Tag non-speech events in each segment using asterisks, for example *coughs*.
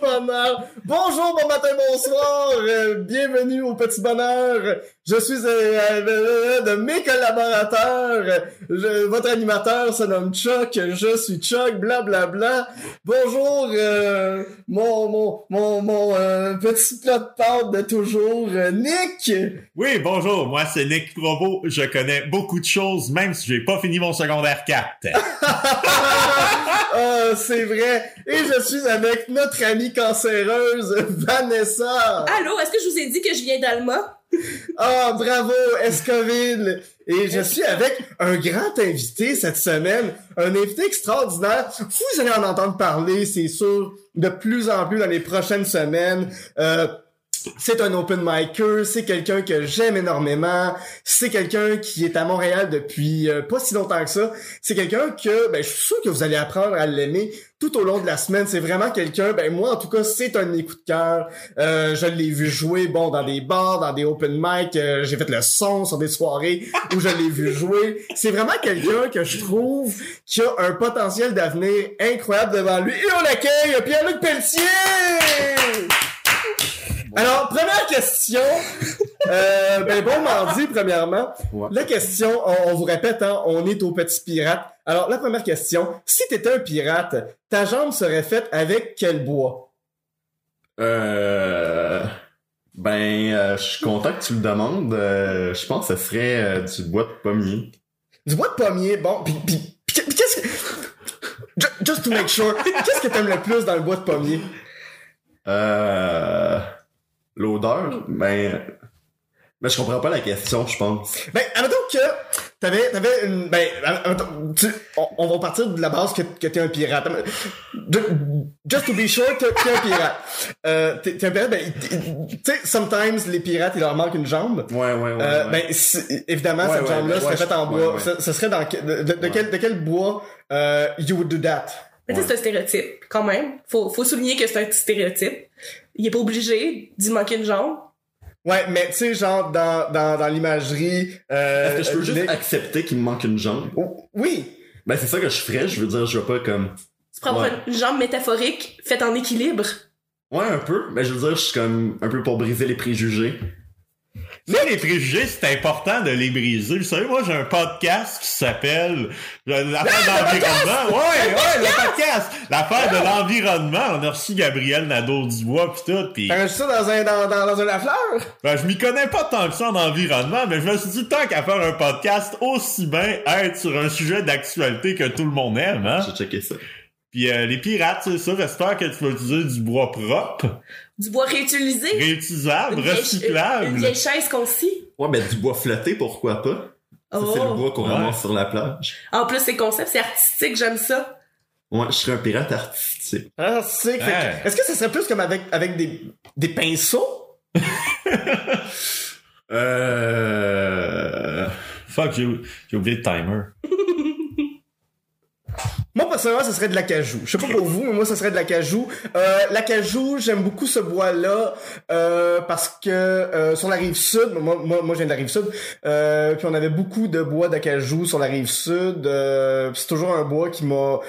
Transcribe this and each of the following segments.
bonheur. Bonjour, bon matin, bonsoir. Euh, bienvenue au Petit Bonheur. Je suis euh, euh, de mes collaborateurs. Je- votre animateur se nomme Chuck. Je suis Chuck, blablabla. Bla, bla. Bonjour, euh, mon, mon, mon, mon euh, petit plat de pâte de toujours, euh, Nick. Oui, bonjour, moi c'est Nick Provo. Je connais beaucoup de choses, même si j'ai pas fini mon secondaire 4. *laughs* *laughs* Ah, c'est vrai. Et je suis avec notre amie cancéreuse, Vanessa. Allô, est-ce que je vous ai dit que je viens d'Alma? Ah, bravo, Escoville! Et je suis avec un grand invité cette semaine, un invité extraordinaire. Vous allez en entendre parler, c'est sûr, de plus en plus dans les prochaines semaines. Euh, c'est un open micer, c'est quelqu'un que j'aime énormément, c'est quelqu'un qui est à Montréal depuis euh, pas si longtemps que ça. C'est quelqu'un que ben, je suis sûr que vous allez apprendre à l'aimer tout au long de la semaine. C'est vraiment quelqu'un, ben moi en tout cas, c'est un coups de cœur. Euh, je l'ai vu jouer bon dans des bars, dans des open mic, euh, j'ai fait le son sur des soirées où je l'ai vu jouer. C'est vraiment quelqu'un que je trouve qui a un potentiel d'avenir incroyable devant lui. Et on accueille Pierre-Luc Pelletier! Alors, première question. Euh, ben bon mardi, premièrement. Ouais. La question, on, on vous répète, hein, on est au petit pirate. Alors, la première question, si t'étais un pirate, ta jambe serait faite avec quel bois? Euh... Ben, euh, je suis content que tu le demandes. Euh, je pense que ce serait euh, du bois de pommier. Du bois de pommier, bon, pis, pis, pis- pis qu'est-ce que... Ju- Just to make sure, qu'est-ce que t'aimes le plus dans le bois de pommier? Euh... L'odeur, ben... Mais je comprends pas la question, je pense. Ben, admettons que t'avais, t'avais une, ben, admettons, tu, on, on va partir de la base que, que t'es un pirate. Ju- Just to be sure, t'es, t'es un pirate. *laughs* Euh, t'es, t'es un pirate, ben, tu sais, sometimes, les pirates, il leur manque une jambe. Ouais, ouais, ouais. Euh, ouais. ben, si- évidemment, Ouais, cette ouais, jambe-là ouais, serait faite en bois. ouais. Ce, ce serait dans, de, de- de Ouais. quel, de quel bois, euh, you would do that? Mais tu sais, c'est un stéréotype, quand même. Faut, faut souligner que c'est un stéréotype. Il est pas obligé d'y manquer une jambe. Ouais, mais tu sais, genre, dans, dans, dans l'imagerie, euh, Est-ce que je peux juste les- accepter qu'il me manque une jambe? Oh, Oui! Ben, c'est ça que je ferais. Je veux dire, je vais pas comme... Tu prends Ouais. une jambe métaphorique faite en équilibre. Ouais, un peu. Mais je veux dire, je suis comme un peu pour briser les préjugés. Tu sais, les préjugés, c'est important de les briser. Vous savez, moi, j'ai un podcast qui s'appelle euh, L'affaire d'environnement. Ouais, ouais, le podcast. L'affaire de l'environnement. On a reçu Gabriel Nadeau-Dubois pis tout. Pis, T'as ça dans un, dans, dans, dans un Lafleur? ben, je m'y connais pas tant que ça en environnement, mais je me suis dit, tant qu'à faire un podcast, aussi bien être sur un sujet d'actualité que tout le monde aime, hein? J'ai checké ça. Puis euh, les pirates, c'est ça. J'espère que tu vas utiliser du bois propre, Du bois réutilisé. réutilisable, Une vieille- recyclable. Une vieille chaise qu'on scie. Ouais, ben, du bois flotté, pourquoi pas? Ça, c'est le Oh. bois qu'on Ouais. ramasse sur la plage. En plus, c'est concept, c'est artistique, j'aime ça. Ouais, je serais un pirate artistique. Ah, c'est que- Ouais. Est-ce que ça serait plus comme avec, avec des, des pinceaux? *laughs* Euh... Fuck, j'ai j'ai oublié le timer. Ce serait de l'acajou. Je sais pas pour vous, mais moi, ce serait de l'acajou. Euh, l'acajou, j'aime beaucoup ce bois-là euh, parce que euh, sur la rive sud, moi, moi, moi, je viens de la rive sud, euh, puis on avait beaucoup de bois d'acajou sur la rive sud. Euh, c'est toujours un bois qui m'a...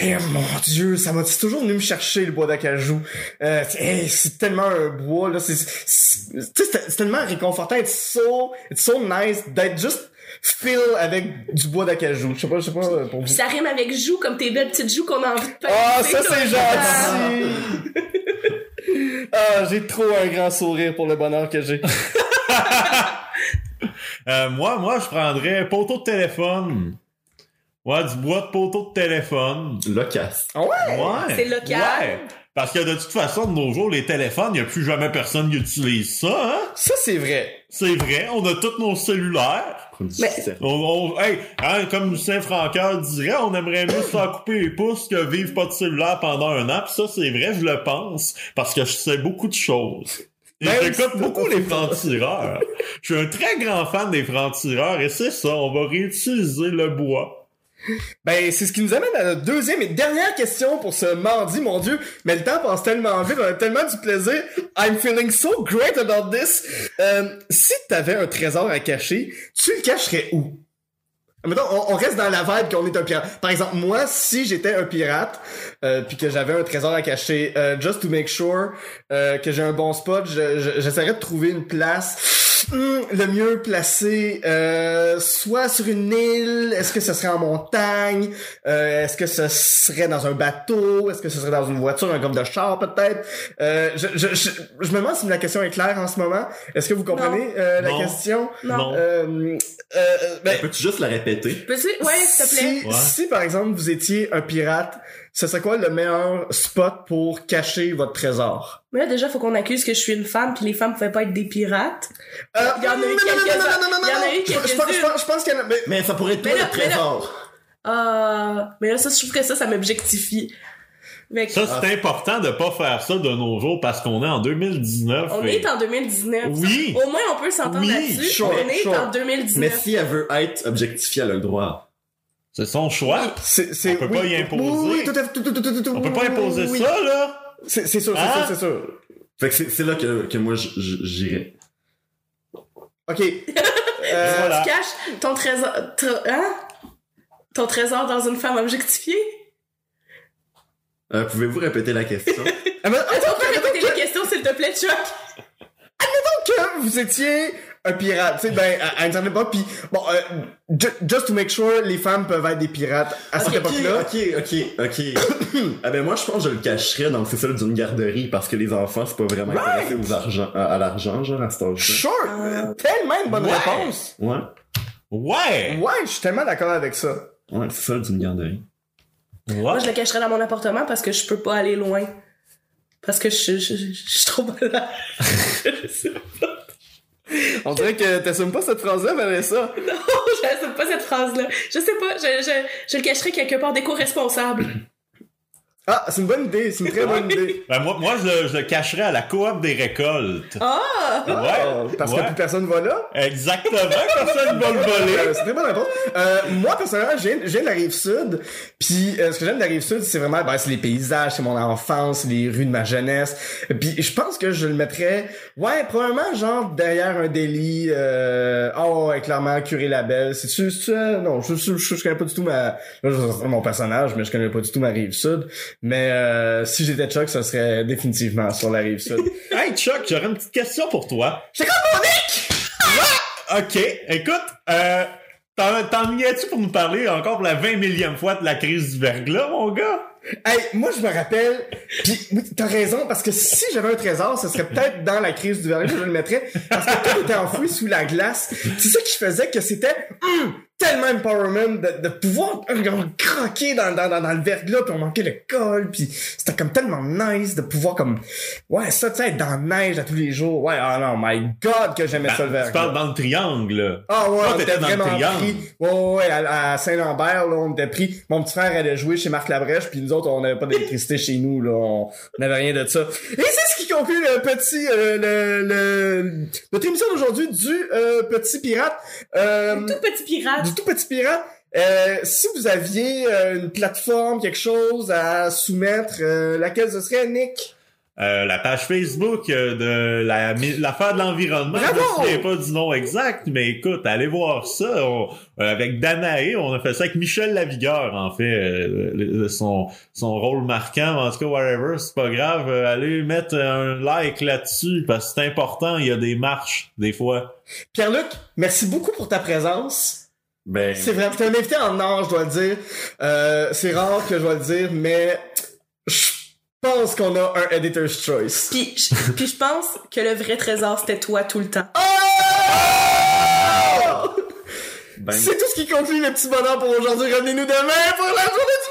Eh, mon Dieu, ça m'a c'est toujours venu me chercher le bois d'acajou. Euh, hey, c'est tellement un bois là, c'est c'est tellement réconfortant, it's so, it's so nice d'être juste feel avec du bois d'acajou. Je sais pas, je sais pas euh, pour vous. Puis ça rime avec joue, comme tes belles petites joues qu'on a envie de peindre. Ah, ça tout c'est gentil! ah, j'ai trop un grand sourire pour le bonheur que j'ai. *laughs* Euh, moi, moi, je prendrais poteau de téléphone. Ouais, du bois de poteau de téléphone. Locasse. Ah ouais? Ouais. C'est local. Ouais. Parce que de toute façon, de nos jours, les téléphones, il n'y a plus jamais personne qui utilise ça, hein? Ça c'est vrai. C'est vrai, on a tous nos cellulaires. Mais- On, on- hey, hein, comme Lucien Francoeur dirait, on aimerait mieux se faire couper les pouces que vivre pas de cellulaire pendant un an. Pis ça, c'est vrai, je le pense, parce que je sais beaucoup de choses. Même j'écoute beaucoup les francs-tireurs. Je suis un très grand fan des francs-tireurs, et c'est ça, on va réutiliser le bois. Ben, c'est ce qui nous amène à notre deuxième et dernière question pour ce mardi, mon dieu. Mais le temps passe tellement vite, on a tellement du plaisir. I'm feeling so great about this. Euh, si t'avais un trésor à cacher, tu le cacherais où? On, reste dans la vibe qu'on est un pirate. Par exemple, moi, si j'étais un pirate, euh, puis que j'avais un trésor à cacher, euh, just to make sure euh, que j'ai un bon spot, je- je- j'essaierais de trouver une place le mieux placé, euh, soit sur une île, est-ce que ce serait en montagne, euh, est-ce que ce serait dans un bateau, est-ce que ce serait dans une voiture, un comme de char peut-être? Euh, je, je, je, je me demande si la question est claire en ce moment. Est-ce que vous comprenez euh, la Non. question? Non. Non. Euh, euh, ben, Peux-tu juste la répéter? Peux-tu? Ouais, s'il te plaît. si, Ouais. si, par exemple vous étiez un pirate, ce serait quoi le meilleur spot pour cacher votre trésor? Mais là, déjà, faut qu'on accuse que je suis une femme, puis les femmes pouvaient pas être des pirates. Euh, Il y en a eu non, non, non, quelques-uns. Je- je pense-. Je qu'il y en a... mais- Mais ça pourrait être Mais toi là, le mais là- trésor. Euh, mais là, ça, je trouve que ça, ça m'objectifie. Mais Ça, c'est important de pas faire ça de nos jours parce qu'on est en 2019. on et- est en 2019. Oui. Au moins, on peut s'entendre Oui, là-dessus. sure, on est sure. en 2019. Mais si elle veut être objectifiée, elle a le droit. C'est son choix. C'est, c'est, On peut oui, pas y imposer. Oui, tout à fait, tout, tout, tout, tout, tout, On peut pas imposer oui. ça, là. C'est, c'est sûr, c'est Hein? sûr, c'est sûr. Fait que c'est c'est là que, que moi j'irais. OK. *laughs* Euh, Voilà. Tu caches ton trésor, hein? Ton trésor dans une femme objectifiée? Euh, Pouvez-vous répéter la question? *laughs* ah, qu'on peut attends, répéter attends, les questions, s'il te plaît, Chuck? que vous étiez un pirate, tu sais, ben, à, à une certaine époque, puis bon, euh, ju- just to make sure, les femmes peuvent être des pirates à cette époque-là. ok, ok, ok. *coughs* ah ben moi je pense que je le cacherais dans c'est ça d'une garderie parce que les enfants c'est pas vraiment intéressés aux argent, à, à l'argent genre à cet âge-là. Sure! Euh, Tellement une bonne ouais. réponse! Ouais, Ouais. Ouais, je suis tellement d'accord avec ça. ouais, c'est ça d'une garderie. Ouais. Moi, je le cacherais dans mon appartement parce que je peux pas aller loin. Parce que je, je, je, je suis trop malade. Je sais pas. *laughs* On dirait que t'assumes pas cette phrase-là, Vanessa. *laughs* Non, *laughs* j'assume pas cette phrase-là. Je sais pas, je, je, je le cacherais quelque part d'éco-responsable. Ah, c'est une bonne idée, c'est une très bonne idée. Ben, moi, moi je, le- je le cacherais à la coop des récoltes. Ah! Ouais. Ah, parce que plus personne va là. Exactement. *laughs* Personne va le voler. Euh, c'est très bonne réponse. Euh, moi, personnellement, de la rive sud. Puis, euh, ce que j'aime de la rive sud, c'est vraiment, ben, c'est les paysages, c'est mon enfance, c'est les rues de ma jeunesse. Puis, je pense que je le mettrais, ouais, probablement, genre, derrière un délit, euh, oh, ouais, clairement, curé label. C'est-tu, c'est-tu, euh, non, je, je, je, je connais pas du tout ma, mon personnage, mais je connais pas du tout ma rive sud. Mais, euh, si j'étais Chuck, ce serait définitivement sur la rive sud. *laughs* Hey Chuck, j'aurais une petite question pour toi. C'est comme mon Nick! Ok, écoute, euh, t'en tu pour nous parler encore pour la 20 millième fois de la crise du verglas, mon gars? Hey, moi je me rappelle, puis oui, t'as raison, parce que si j'avais un trésor, ce serait peut-être dans la crise du verglas que je le mettrais, parce que tout était enfoui sous la glace. C'est ça qui faisait que c'était hum, tellement empowerment de, de pouvoir hum, croquer dans, dans, dans, dans le verglas, puis on manquait de colle, puis c'était comme tellement nice de pouvoir comme, ouais, ça, tu sais, être dans la neige à tous les jours. Ouais, oh non, my God, que j'aimais ça le Ben, tu verglas. parles dans le triangle. Ah ouais, Toi, on était dans le triangle. pris. Ouais, ouais, ouais, à, à Saint-Lambert, là, on était pris. Mon petit frère allait jouer chez Marc Labrèche, puis nous autres, on n'avait pas d'électricité chez nous, là. On n'avait rien de ça. Et c'est ce qui conclut le petit, euh, le, le, notre émission d'aujourd'hui du euh, Petit Pirate. Euh, Tout petit pirate. du tout Petit Pirate. Euh, si vous aviez euh, une plateforme, quelque chose à soumettre, euh, laquelle ce serait, Nick? Euh, la page Facebook euh, de la l'affaire de l'environnement. Je me souviens pas du nom exact, mais écoute, allez voir ça. On- euh, avec Danae, on a fait ça avec Michel Lavigueur, en fait. euh, son, son rôle marquant, en tout cas, whatever, c'est pas grave. Euh, allez mettre un like là-dessus, parce que c'est important, il y a des marches, des fois. Pierre-Luc, merci beaucoup pour ta présence. Ben, C'est vrai, t'es un invité en or, je dois le dire. Euh, c'est rare que je dois le dire, mais pense qu'on a un editor's choice. Puis, je- puis je pense que le vrai trésor, c'était toi tout le temps. Oh! ben, C'est tout ce qui conclut le petit bonheur pour aujourd'hui. Revenez-nous demain pour la journée!